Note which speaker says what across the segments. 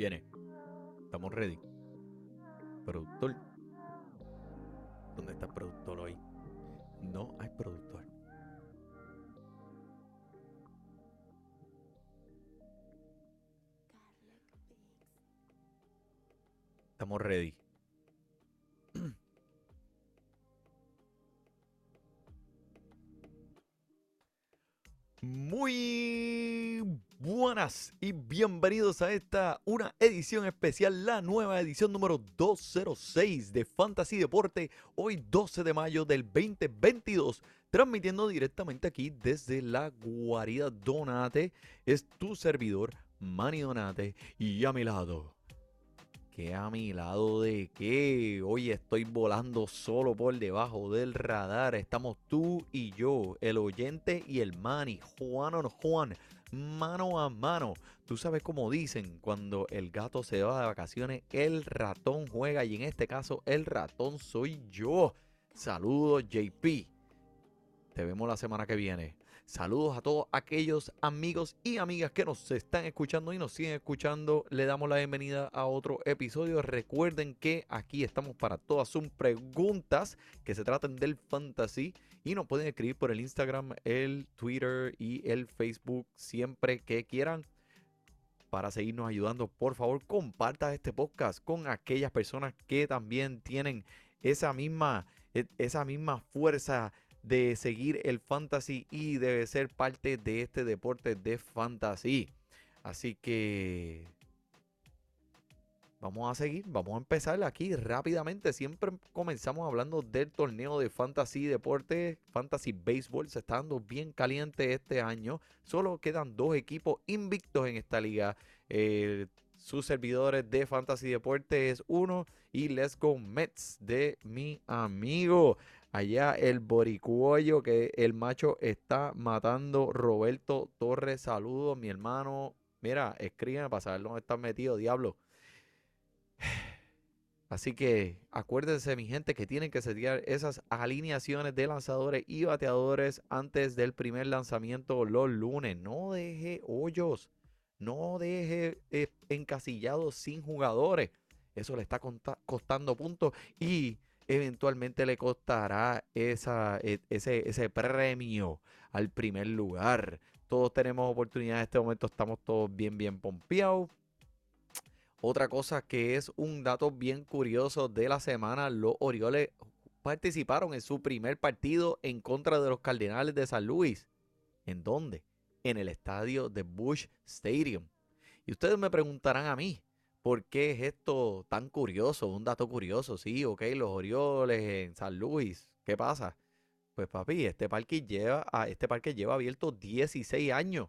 Speaker 1: Viene. Estamos ready. Productor. ¿Dónde está el productor hoy? No hay productor. Estamos ready. Muy buenas y bienvenidos a esta una edición especial, la nueva edición número 206 de Fantasy Deporte, hoy 12 de mayo del 2022, transmitiendo directamente aquí desde la guarida Donate. Es tu servidor, Manny Donate, y a mi lado que a mi lado de qué? Hoy estoy volando solo por debajo del radar. Estamos tú y yo, el oyente y el mani, Juan o Juan, mano a mano. Tú sabes cómo dicen, cuando el gato se va de vacaciones, el ratón juega y en este caso el ratón soy yo. Saludos JP. Te vemos la semana que viene. Saludos a todos aquellos amigos y amigas que nos están escuchando y nos siguen escuchando. Le damos la bienvenida a otro episodio. Recuerden que aquí estamos para todas sus preguntas que se traten del fantasy y nos pueden escribir por el Instagram, el Twitter y el Facebook siempre que quieran. Para seguirnos ayudando, por favor, comparta este podcast con aquellas personas que también tienen esa misma, e, esa misma fuerza de seguir el fantasy y debe ser parte de este deporte de fantasy. Así que vamos a seguir, vamos a empezar aquí rápidamente. Siempre comenzamos hablando del torneo de fantasy deporte, fantasy baseball. Se está dando bien caliente este año. Solo quedan dos equipos invictos en esta liga. sus servidores de Fantasy Deporte es uno y Let's Go Mets de mi amigo Allá el boricuoyo que el macho está matando. Roberto Torres, saludos, mi hermano. Mira, escriben para saber dónde están metidos, diablo. Así que acuérdense, mi gente, que tienen que setear esas alineaciones de lanzadores y bateadores antes del primer lanzamiento los lunes. No deje hoyos, no deje eh, encasillados sin jugadores. Eso le está costando puntos y eventualmente le costará e, ese, ese premio al primer lugar. Todos tenemos oportunidad en este momento, estamos todos bien, bien pompeados. Otra cosa que es un dato bien curioso de la semana, los Orioles participaron en su primer partido en contra de los Cardenales de San Luis. ¿En dónde? En el estadio de Bush Stadium. Y ustedes me preguntarán a mí, ¿Por qué es esto tan curioso? Un dato curioso, sí, ok, los Orioles en San Luis, ¿qué pasa? Pues papi, este parque lleva, este parque lleva abierto 16 años.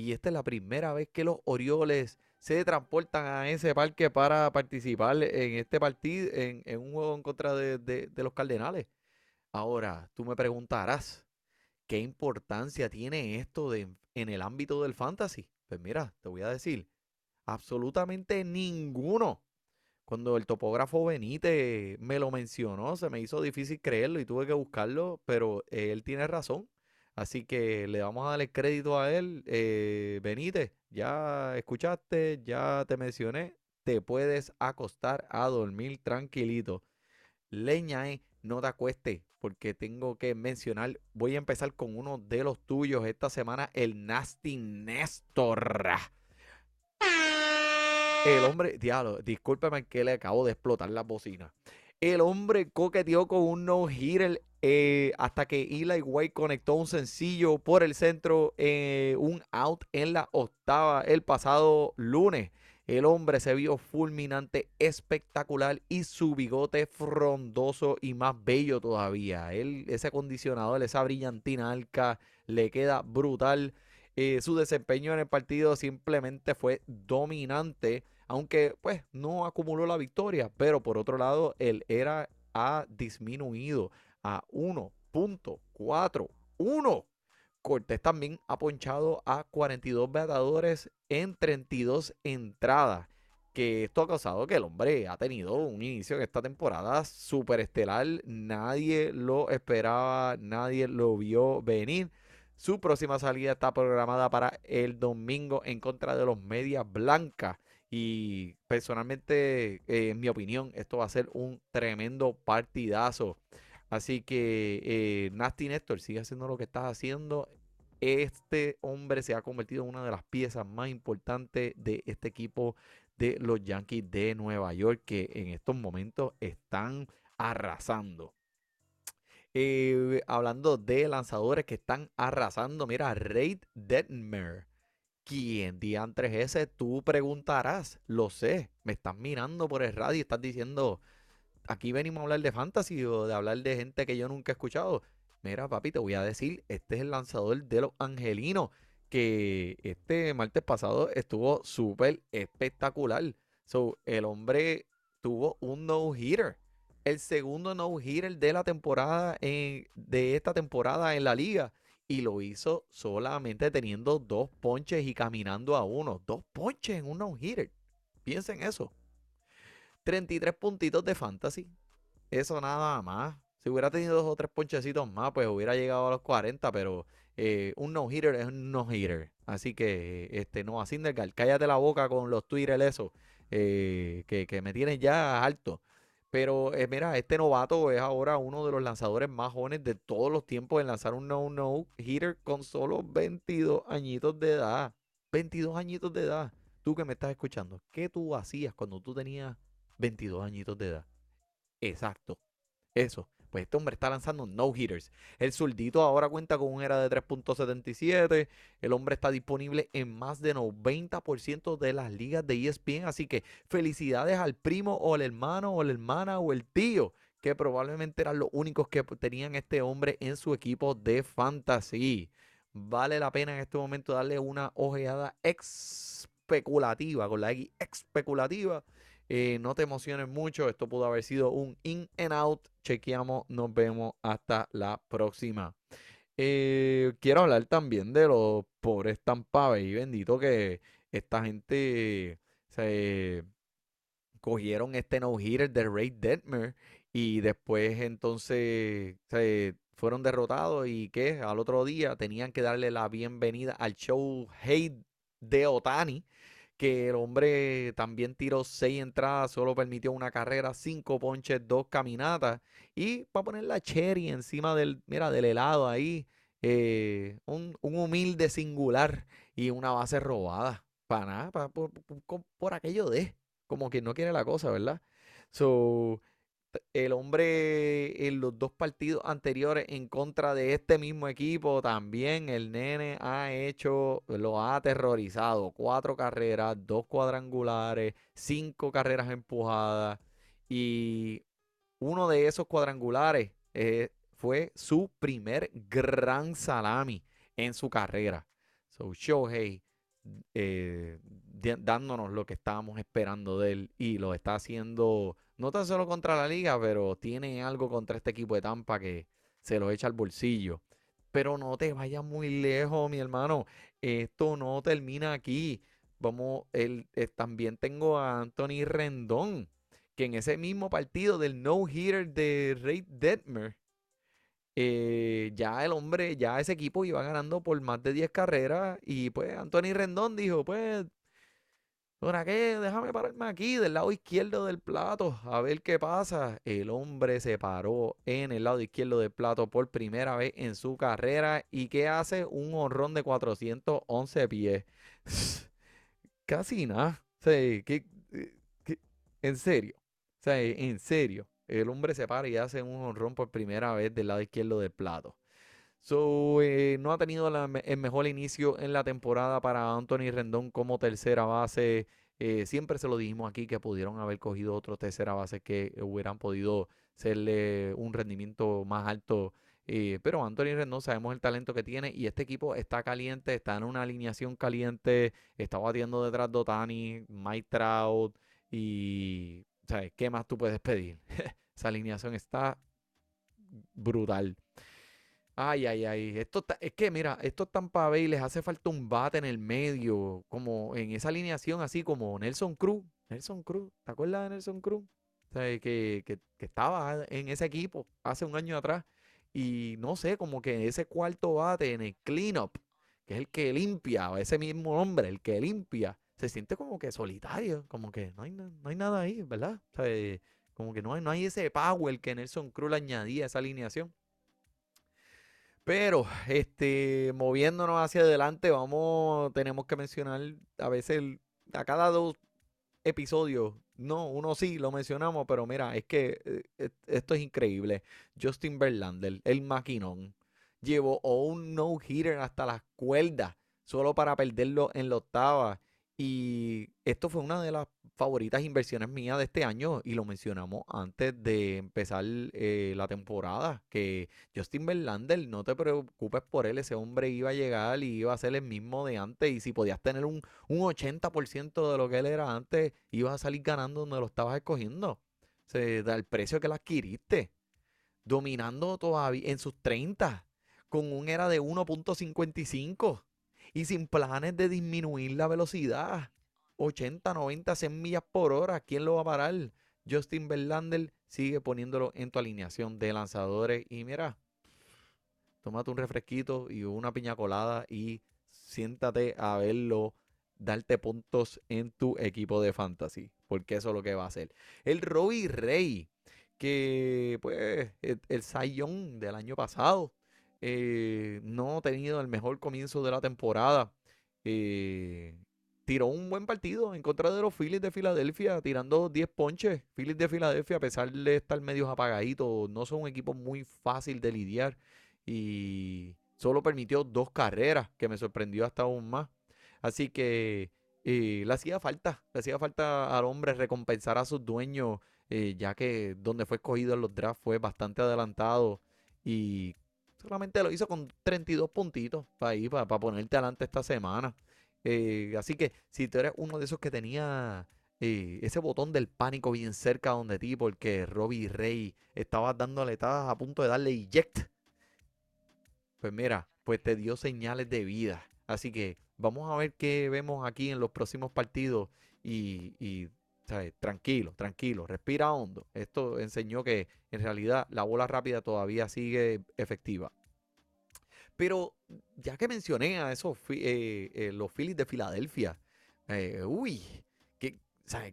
Speaker 1: Y esta es la primera vez que los Orioles se transportan a ese parque para participar en este partido, en, un juego en contra de, los Cardenales. Ahora, tú me preguntarás, ¿qué importancia tiene esto en el ámbito del fantasy? Pues mira, te voy a decir, Absolutamente ninguno. Cuando el topógrafo Benítez me lo mencionó, se me hizo difícil creerlo y tuve que buscarlo, pero él tiene razón. Así que le vamos a darle crédito a él. Eh, Benítez, ya escuchaste, ya te mencioné, te puedes acostar a dormir tranquilito. Leña, eh, no te acuestes, porque tengo que mencionar, voy a empezar con uno de los tuyos esta semana, el Nasty Néstor. El hombre, diablo, discúlpeme que le acabo de explotar la bocina. El hombre coqueteó con un no-hitter eh, hasta que Eli White conectó un sencillo por el centro, eh, un out en la octava el pasado lunes. El hombre se vio fulminante, espectacular y su bigote frondoso y más bello todavía. Él, ese acondicionador, esa brillantina alca, le queda brutal. Eh, su desempeño en el partido simplemente fue dominante, aunque pues no acumuló la victoria, pero por otro lado el era ha disminuido a 1.41. Cortés también ha ponchado a 42 batadores en 32 entradas. Que esto ha causado que el hombre ha tenido un inicio en esta temporada súper estelar. Nadie lo esperaba, nadie lo vio venir. Su próxima salida está programada para el domingo en contra de los Medias Blancas. Y personalmente, eh, en mi opinión, esto va a ser un tremendo partidazo. Así que, eh, Nasty Néstor, sigue haciendo lo que estás haciendo. Este hombre se ha convertido en una de las piezas más importantes de este equipo de los Yankees de Nueva York, que en estos momentos están arrasando. Eh, hablando de lanzadores que están arrasando, mira, Reid Detmer. ¿Quién diantres ese? Tú preguntarás, lo sé, me estás mirando por el radio y estás diciendo, aquí venimos a hablar de fantasy o de hablar de gente que yo nunca he escuchado. Mira, papi, te voy a decir, este es el lanzador de los angelinos, que este martes pasado estuvo súper espectacular. So, el hombre tuvo un no-hitter el segundo no-hitter de la temporada, de esta temporada en la liga. Y lo hizo solamente teniendo dos ponches y caminando a uno. Dos ponches en un no-hitter. Piensen eso. 33 puntitos de fantasy. Eso nada más. Si hubiera tenido dos o tres ponchecitos más, pues hubiera llegado a los 40, pero eh, un no-hitter es un no-hitter. Así que, este, no, Sindergaard, cállate la boca con los Twitter eso, eh, que, que me tienes ya alto. Pero eh, mira, este novato es ahora uno de los lanzadores más jóvenes de todos los tiempos en lanzar un no-no hitter con solo 22 añitos de edad. 22 añitos de edad. Tú que me estás escuchando, ¿qué tú hacías cuando tú tenías 22 añitos de edad? Exacto. Eso. Pues este hombre está lanzando no hitters. El zurdito ahora cuenta con un era de 3.77. El hombre está disponible en más de 90% de las ligas de ESPN. Así que felicidades al primo o el hermano o la hermana o el tío que probablemente eran los únicos que tenían este hombre en su equipo de fantasy. Vale la pena en este momento darle una ojeada especulativa, con la X especulativa eh, no te emociones mucho, esto pudo haber sido un in and out. Chequeamos, nos vemos hasta la próxima. Eh, quiero hablar también de los pobres Tampa y bendito que esta gente se cogieron este no-hitter de Ray Detmer y después entonces se fueron derrotados y que al otro día tenían que darle la bienvenida al show Hate de Otani que el hombre también tiró seis entradas, solo permitió una carrera, cinco ponches, dos caminatas. Y para poner la cherry encima del, mira, del helado ahí, eh, un, humilde singular y una base robada. Para nada, por, por, aquello de, como que no quiere la cosa, ¿verdad? So, el hombre en los dos partidos anteriores en contra de este mismo equipo, también el nene ha hecho, lo ha aterrorizado. Cuatro carreras, dos cuadrangulares, cinco carreras empujadas. Y uno de esos cuadrangulares eh, fue su primer gran salami en su carrera. So, Shohei eh, dándonos lo que estábamos esperando de él y lo está haciendo no tan solo contra la liga, pero tiene algo contra este equipo de Tampa que se lo echa al bolsillo. Pero no te vayas muy lejos, mi hermano. Esto no termina aquí. Vamos, eh, también tengo a Anthony Rendón, que en ese mismo partido del no-hitter de Ray Detmer, eh, ya el hombre, ya ese equipo iba ganando por más de 10 carreras y pues Anthony Rendón dijo, pues ¿Para qué? Déjame pararme aquí del lado izquierdo del plato a ver qué pasa. El hombre se paró en el lado izquierdo del plato por primera vez en su carrera. ¿Y qué hace? Un honrón de 411 pies. Casi nada. Eh, en serio. O en serio. El hombre se para y hace un honrón por primera vez del lado izquierdo del plato. So, eh, no ha tenido el mejor inicio en la temporada para Anthony Rendón como tercera base. Eh, siempre se lo dijimos aquí que pudieron haber cogido otro tercera base que hubieran podido serle un rendimiento más alto. Eh, pero Anthony Rendón sabemos el talento que tiene y este equipo está caliente, está en una alineación caliente, está batiendo detrás de Otani, Mike Trout y ¿sabes? ¿qué más tú puedes pedir? Esa alineación está brutal. Ay, ay, ay. Esto es que, mira, estos Tampa Bay les hace falta un bate en el medio, como en esa alineación, así como Nelson Cruz. Nelson Cruz, ¿te acuerdas de Nelson Cruz? O que, que, estaba en ese equipo hace un año atrás. Y no sé, como que ese cuarto bate en el cleanup, que es el que limpia, ese mismo hombre, el que limpia, se siente como que solitario, como que no hay, no hay nada ahí, ¿verdad? O sea, como que no hay, no hay ese power que Nelson Cruz le añadía a esa alineación. Pero, este, moviéndonos hacia adelante, vamos, tenemos que mencionar a veces, a cada dos episodios, no, uno sí lo mencionamos, pero mira, es que eh, esto es increíble. Justin Verlander, el maquinón, llevó un no-hitter hasta las cuerdas, solo para perderlo en la octava. Y esto fue una de las favoritas inversiones mías de este año y lo mencionamos antes de empezar eh, la temporada, que Justin Verlander, no te preocupes por él, ese hombre iba a llegar y iba a ser el mismo de antes y si podías tener un, un 80% de lo que él era antes, ibas a salir ganando donde lo estabas escogiendo. Se da el precio que lo adquiriste, dominando todavía en sus 30, con un era de 1.55 y sin planes de disminuir la velocidad. 80, 90, 100 millas por hora. ¿Quién lo va a parar? Justin Verlander sigue poniéndolo en tu alineación de lanzadores. Y mira, tómate un refresquito y una piña colada y siéntate a verlo darte puntos en tu equipo de fantasy. Porque eso es lo que va a hacer. El Robbie Rey, que pues el, el del año pasado eh, no ha tenido el mejor comienzo de la temporada. Eh, tiró un buen partido en contra de los Phillies de Filadelfia, tirando 10 ponches. Phillies de Filadelfia, a pesar de estar medio apagaditos, no son un equipo muy fácil de lidiar. Y solo permitió dos carreras, que me sorprendió hasta aún más. Así que eh, le hacía falta, le hacía falta al hombre recompensar a sus dueños, ya que donde fue escogido en los drafts fue bastante adelantado. Y Solamente lo hizo con 32 puntitos para, ir, para, ponerte adelante esta semana. Eh, así que si tú eres uno de esos que tenía eh, ese botón del pánico bien cerca donde ti, porque Robbie Rey estaba dándole, estabas a punto de darle eject, pues mira, pues te dio señales de vida. Así que vamos a ver qué vemos aquí en los próximos partidos y, y tranquilo, tranquilo, respira hondo. Esto enseñó que en realidad la bola rápida todavía sigue efectiva. Pero ya que mencioné a esos eh, eh, los Phillies de Filadelfia, eh, uy, ¿qué,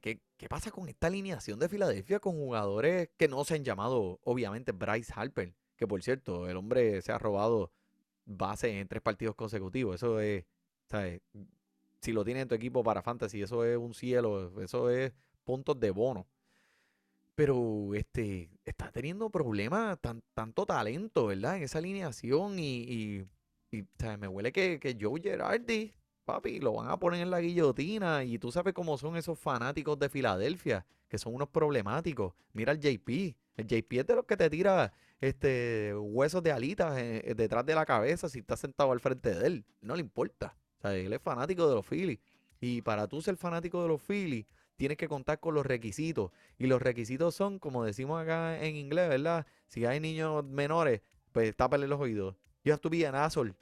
Speaker 1: ¿qué, ¿qué, pasa con esta alineación de Filadelfia con jugadores que no se han llamado, obviamente, Bryce Harper? Que por cierto, el hombre se ha robado base en tres partidos consecutivos. Eso es, ¿sabes? Si lo tienes en tu equipo para fantasy, eso es un cielo, eso es puntos de bono. Pero este está teniendo problemas, tan, tanto talento, ¿verdad? En esa alineación y, me huele que, Joe Gerardi, papi, lo van a poner en la guillotina y tú sabes cómo son esos fanáticos de Filadelfia, que son unos problemáticos. Mira el JP, el JP es de los que te tira este, huesos de alitas eh, eh, detrás de la cabeza si estás sentado al frente de él. No le importa. O sea, él es fanático de los Phillies. Y para tú ser fanático de los Phillies, tienes que contar con los requisitos. Y los requisitos son, como decimos acá en inglés, ¿verdad? Si hay niños menores, pues tápale los oídos. To be an asshole.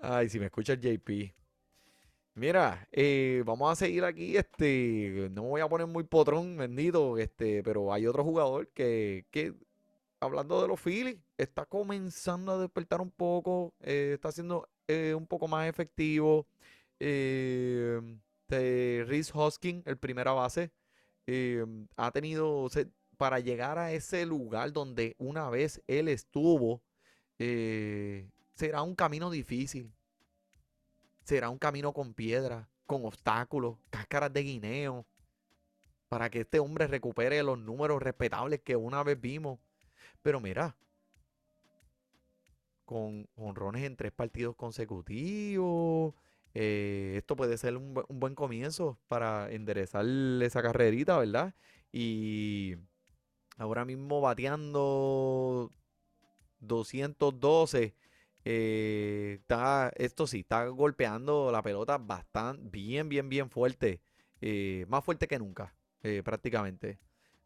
Speaker 1: Ay, si me escucha el JP. Mira, eh, vamos a seguir aquí. Este, no me voy a poner muy potrón, bendito, este, pero hay otro jugador que, que hablando de los Phillies, está comenzando a despertar un poco, eh, está siendo eh, un poco más efectivo eh, de Rhys Hoskin, el primera base, eh, ha tenido, para llegar a ese lugar donde una vez él estuvo, eh, será un camino difícil. Será un camino con piedra, con obstáculos, cáscaras de guineo, para que este hombre recupere los números respetables que una vez vimos. Pero mira, con honrones en tres partidos consecutivos, eh, esto puede ser un, buen comienzo para enderezar esa carrerita, ¿verdad? Y ahora mismo bateando 212. Eh, está, esto sí, está golpeando la pelota bastante, bien, bien, bien fuerte. Eh, más fuerte que nunca, prácticamente.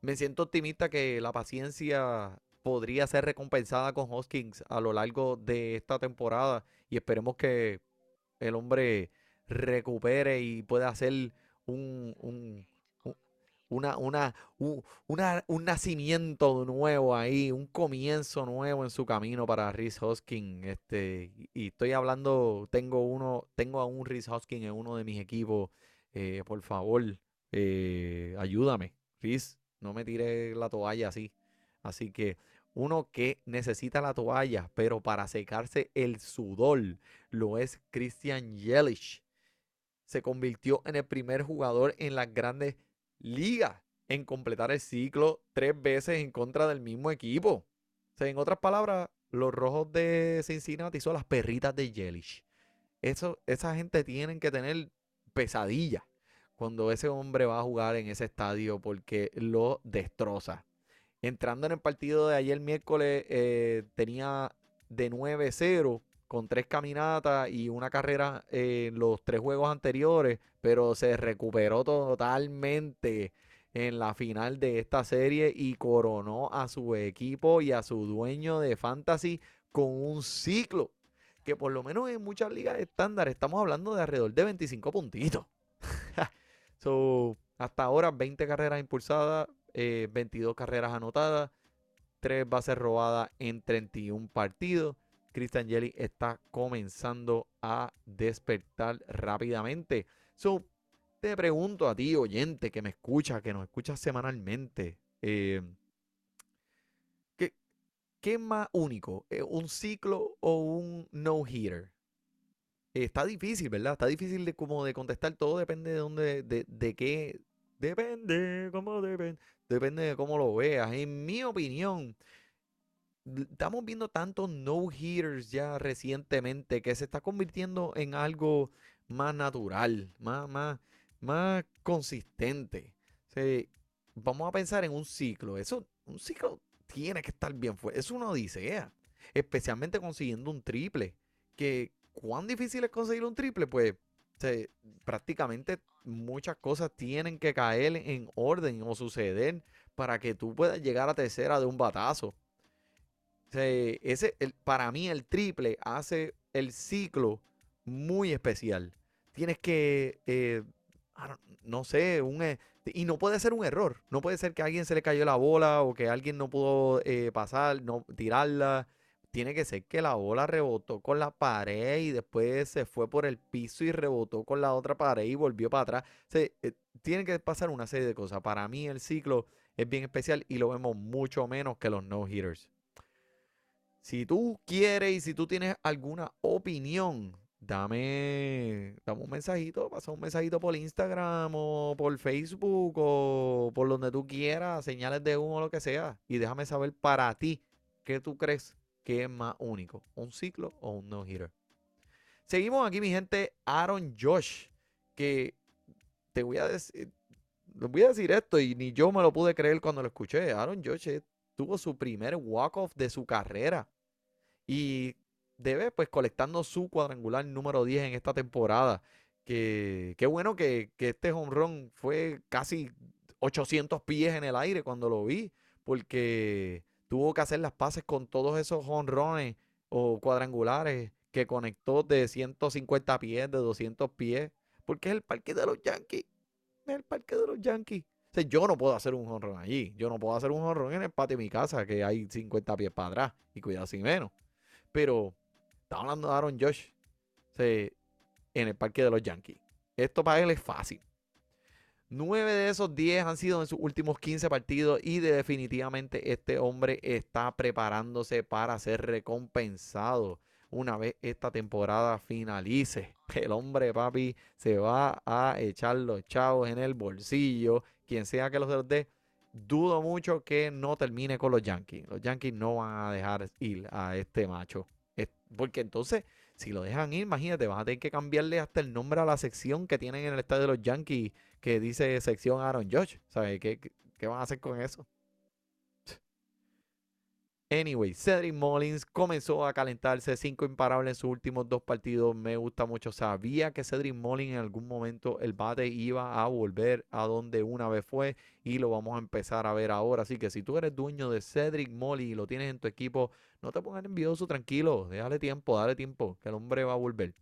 Speaker 1: Me siento optimista que la paciencia podría ser recompensada con Hoskins a lo largo de esta temporada y esperemos que el hombre recupere y pueda hacer un, una, una, un, nacimiento nuevo ahí, un comienzo nuevo en su camino para Rhys Hoskin. Este, y estoy hablando, tengo uno, tengo a un Rhys Hoskin en uno de mis equipos. Eh, por favor, eh, ayúdame. Rhys, no me tire la toalla así. Así que uno que necesita la toalla, pero para secarse el sudor, lo es Christian Yelich. Se convirtió en el primer jugador en las grandes liga en completar el ciclo tres veces en contra del mismo equipo. O sea, en otras palabras, los rojos de Cincinnati son las perritas de Yelich. Eso, esa gente tienen que tener pesadilla cuando ese hombre va a jugar en ese estadio porque lo destroza. Entrando en el partido de ayer miércoles, eh, tenía de 9-0 con tres caminatas y una carrera en los tres juegos anteriores, pero se recuperó totalmente en la final de esta serie y coronó a su equipo y a su dueño de fantasy con un ciclo que por lo menos en muchas ligas estándar estamos hablando de alrededor de 25 puntitos. hasta ahora 20 carreras impulsadas, 22 eh, carreras anotadas, 3 bases robadas en 31 partidos. Christian Jelly está comenzando a despertar rápidamente. So, te pregunto a ti, oyente, que me escucha, que nos escucha semanalmente, eh, ¿qué, es más único? Eh, ¿Un ciclo o un no-hitter? está difícil, ¿verdad? Está difícil de, como de contestar. Todo depende de dónde, de, de qué. Depende, cómo depende. Depende de cómo lo veas. En mi opinión, estamos viendo tantos no-hitters ya recientemente que se está convirtiendo en algo más natural, más, más, más consistente. vamos a pensar en un ciclo. Eso, un ciclo tiene que estar bien fuerte. Es una odisea. Especialmente consiguiendo un triple. Que, ¿Cuán difícil es conseguir un triple? Pues prácticamente muchas cosas tienen que caer en orden o suceder para que tú puedas llegar a tercera de un batazo ese, para mí el triple hace el ciclo muy especial. Tienes que, eh, no sé, un, e, y no puede ser un error. No puede ser que a alguien se le cayó la bola o que alguien no pudo eh, pasar, no tirarla. Tiene que ser que la bola rebotó con la pared y después se fue por el piso y rebotó con la otra pared y volvió para atrás. Eh, tiene que pasar una serie de cosas. Para mí el ciclo es bien especial y lo vemos mucho menos que los no-hitters. Si tú quieres y si tú tienes alguna opinión, dame, dame un mensajito, pasa un mensajito por Instagram o por Facebook o por donde tú quieras, señales de humo o lo que sea. Y déjame saber para ti qué tú crees que es más único, un ciclo o un no-hitter. Seguimos aquí, mi gente, Aaron Josh, que te voy a decir, voy a decir esto y ni yo me lo pude creer cuando lo escuché. Aaron Josh tuvo su primer walk-off de su carrera. Y debe, pues, colectando su cuadrangular número 10 en esta temporada. Que, qué bueno que, este home fue casi 800 pies en el aire cuando lo vi. Porque tuvo que hacer las paces con todos esos home o cuadrangulares que conectó de 150 pies, de 200 pies. Porque es el parque de los Yankees. Es el parque de los Yankees yo no puedo hacer un honrón allí. Yo no puedo hacer un honrón en el patio de mi casa, que hay 50 pies para atrás. Y cuidado sin menos. Pero, estamos hablando de Aaron Josh. en el parque de los Yankees. Esto para él es fácil. Nueve de esos 10 han sido en sus últimos 15 partidos y definitivamente este hombre está preparándose para ser recompensado una vez esta temporada finalice. El hombre, papi, se va a echar los chavos en el bolsillo. Quien sea que los dé, dudo mucho que no termine con los Yankees. Los Yankees no van a dejar ir a este macho. Porque entonces, si lo dejan ir, imagínate, van a tener que cambiarle hasta el nombre a la sección que tienen en el estadio de los Yankees que dice sección Aaron Josh. ¿Sabes qué, qué van a hacer con eso? Anyway, Cedric Mullins comenzó a calentarse, cinco imparables en sus últimos dos partidos. Me gusta mucho. Sabía que Cedric Mullins en algún momento el bate iba a volver a donde una vez fue y lo vamos a empezar a ver ahora. Así que si tú eres dueño de Cedric Mullins y lo tienes en tu equipo, no te pongas envidioso, tranquilo. Déjale tiempo, dale tiempo, que el hombre va a volver.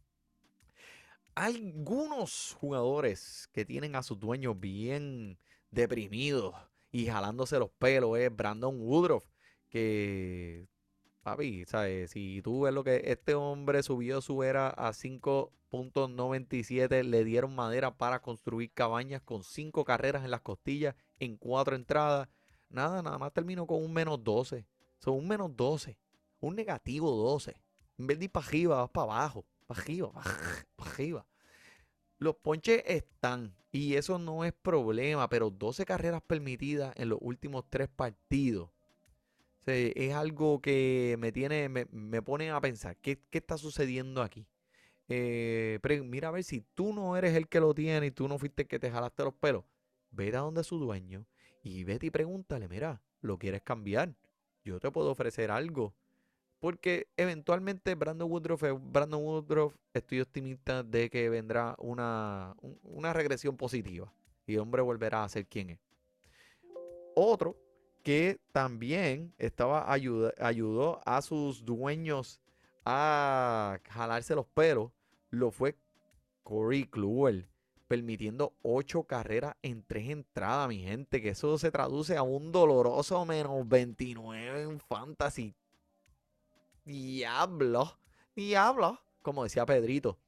Speaker 1: Algunos jugadores que tienen a sus dueños bien deprimido y jalándose los pelos es Brandon Woodruff, que, papi, ¿sabes? Si tú ves lo que este hombre subió su era a 5.97, le dieron madera para construir cabañas con cinco carreras en las costillas en cuatro entradas. Nada, nada más terminó con un menos 12. Son un menos 12, un negativo 12. En vez de ir para arriba, vas para abajo, para arriba, para arriba. Los ponches están y eso no es problema, pero 12 carreras permitidas en los últimos tres partidos. es algo que me tiene, me, pone a pensar, ¿qué, está sucediendo aquí? Eh, pero mira a ver si tú no eres el que lo tiene y tú no fuiste el que te jalaste los pelos. Vete a donde su dueño y vete y pregúntale, mira, ¿lo quieres cambiar? Yo te puedo ofrecer algo. Porque eventualmente Brandon Woodruff, Brandon Woodruff, estoy optimista de que vendrá una, una regresión positiva. Y el hombre volverá a ser quien es. Otro que también estaba ayudó a sus dueños a jalarse los pelos, lo fue Corey Kluber, permitiendo ocho carreras en tres entradas, mi gente, que eso se traduce a un doloroso menos 29 en fantasy Diablo, diablo, como decía Pedrito.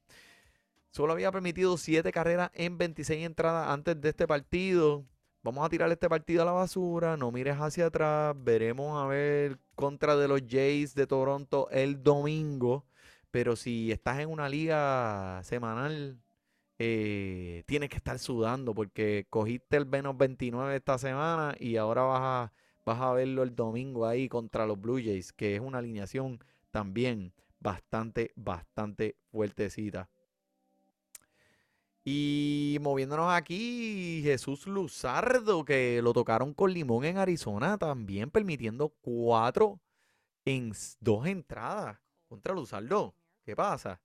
Speaker 1: Solo había permitido 7 carreras en 26 entradas antes de este partido. Vamos a tirar este partido a la basura. No mires hacia atrás. Veremos a ver contra de los Jays de Toronto el domingo. Pero si estás en una liga semanal, eh, tienes que estar sudando porque cogiste el menos 29 esta semana y ahora vas a, vas a verlo el domingo ahí contra los Blue Jays, que es una alineación también bastante, bastante fuertecita. Y moviéndonos aquí, Jesús Luzardo, que lo tocaron con limón en Arizona, también permitiendo cuatro en dos entradas contra Luzardo. ¿Qué pasa?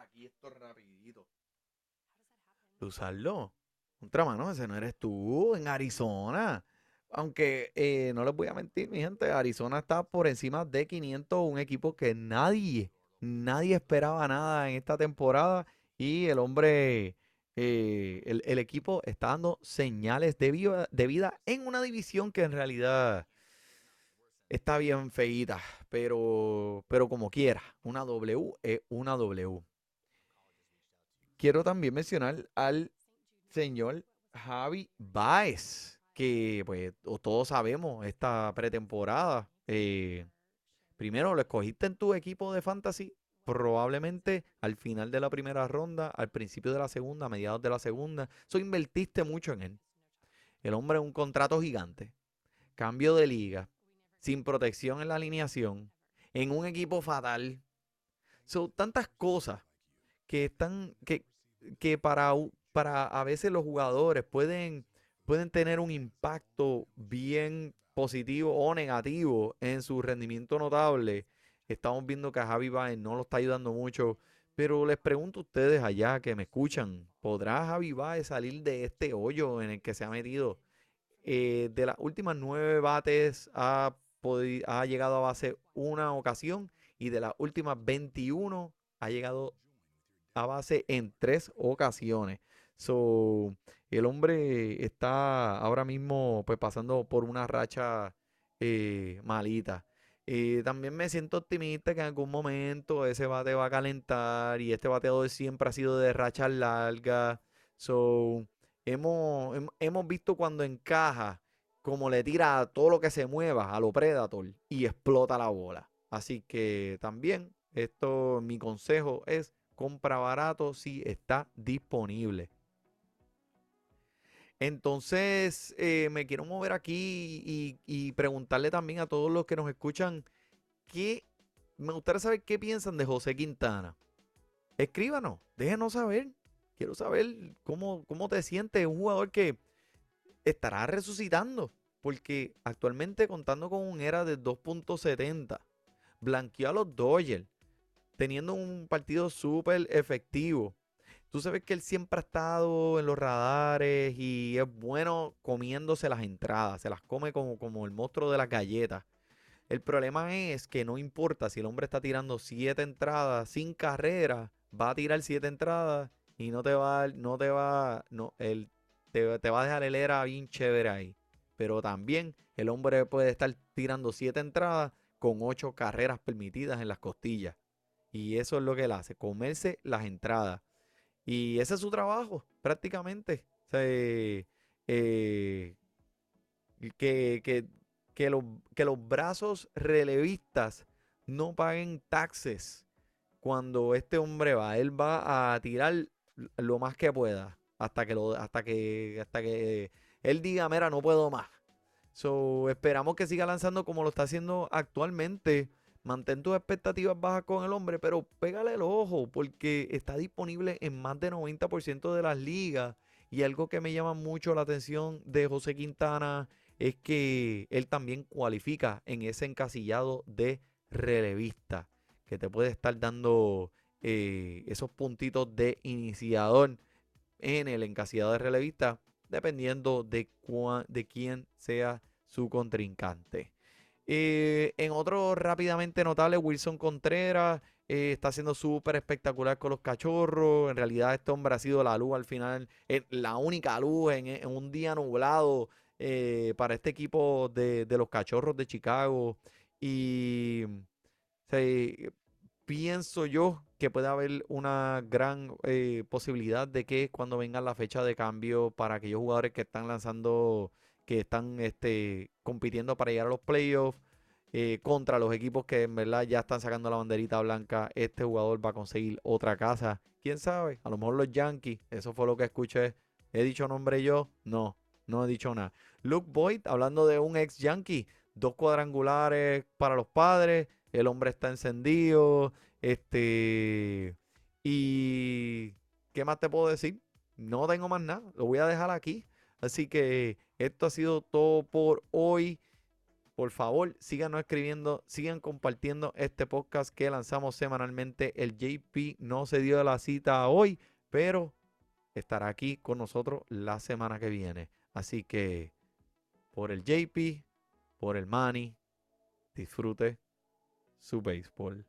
Speaker 1: Aquí esto rapidito. Luzardo, contra mano, ese no eres tú en Arizona. Aunque eh, no les voy a mentir, mi gente, Arizona está por encima de 500, un equipo que nadie, nadie esperaba nada en esta temporada y el hombre, eh, el, equipo está dando señales de vida, de vida en una división que en realidad está bien feíta, pero, pero como quiera, una W es una W. Quiero también mencionar al señor Javi Baez que pues todos sabemos esta pretemporada. Eh, primero lo escogiste en tu equipo de fantasy, probablemente al final de la primera ronda, al principio de la segunda, a mediados de la segunda. Eso invertiste mucho en él. El hombre un contrato gigante. Cambio de liga. Sin protección en la alineación. En un equipo fatal. Son tantas cosas que están. que, que para, para a veces los jugadores pueden pueden tener un impacto bien positivo o negativo en su rendimiento notable. Estamos viendo que a Javi Baez no lo está ayudando mucho. Pero les pregunto a ustedes allá que me escuchan, ¿podrá Javi Baez salir de este hoyo en el que se ha metido? Eh, de las últimas nueve bates ha, ha llegado a base una ocasión y de las últimas 21 ha llegado a base en tres ocasiones. So, el hombre está ahora mismo pues pasando por una racha eh, malita. Eh, también me siento optimista que en algún momento ese bate va a calentar y este bateador siempre ha sido de rachas largas. So, hemos, hemos visto cuando encaja, como le tira a todo lo que se mueva a lo Predator y explota la bola. Así que también esto, mi consejo es compra barato si está disponible. Entonces, eh, me quiero mover aquí y, preguntarle también a todos los que nos escuchan, ¿qué, me gustaría saber qué piensan de José Quintana. Escríbanos, déjenos saber. Quiero saber cómo, cómo te sientes, un jugador que estará resucitando, porque actualmente contando con un era de 2.70, blanqueó a los Dodgers, teniendo un partido súper efectivo Tú sabes que él siempre ha estado en los radares y es bueno comiéndose las entradas, se las come como, como el monstruo de las galletas. El problema es que no importa si el hombre está tirando siete entradas sin carrera, va a tirar siete entradas y no te va, no te va, no, te, te va a dejar el era bien chévere ahí. Pero también el hombre puede estar tirando siete entradas con ocho carreras permitidas en las costillas. Y eso es lo que él hace, comerse las entradas. Y ese es su trabajo, prácticamente. Eh, que, que, que, que los brazos relevistas no paguen taxes cuando este hombre va. Él va a tirar lo más que pueda hasta que lo hasta que hasta que él diga, "Mira, no puedo más." So, esperamos que siga lanzando como lo está haciendo actualmente. Mantén tus expectativas bajas con el hombre, pero pégale el ojo porque está disponible en más de 90% de las ligas. Y algo que me llama mucho la atención de José Quintana es que él también cualifica en ese encasillado de relevista, que te puede estar dando eh, esos puntitos de iniciador en el encasillado de relevista, dependiendo de, de quién sea su contrincante. Eh, en otro rápidamente notable, Wilson Contreras eh, está siendo súper espectacular con los cachorros. En realidad, este hombre ha sido la luz al final, la única luz en, un día nublado para este equipo de, de, los cachorros de Chicago. Y pienso yo que puede haber una gran eh, posibilidad de que cuando venga la fecha de cambio para aquellos jugadores que están lanzando, que están este, compitiendo para llegar a los playoffs, eh, contra los equipos que en verdad ya están sacando la banderita blanca, este jugador va a conseguir otra casa. ¿Quién sabe? A lo mejor los Yankees, eso fue lo que escuché. ¿He dicho nombre yo? No, no he dicho nada. Luke Boyd, hablando de un ex Yankee, dos cuadrangulares para los padres, el hombre está encendido, este, y ¿qué más te puedo decir? No tengo más nada, lo voy a dejar aquí. Así que esto ha sido todo por hoy. Por favor, síganos escribiendo, sigan compartiendo este podcast que lanzamos semanalmente. El JP no se dio la cita hoy, pero estará aquí con nosotros la semana que viene. Así que por el JP, por el Money, disfrute su béisbol.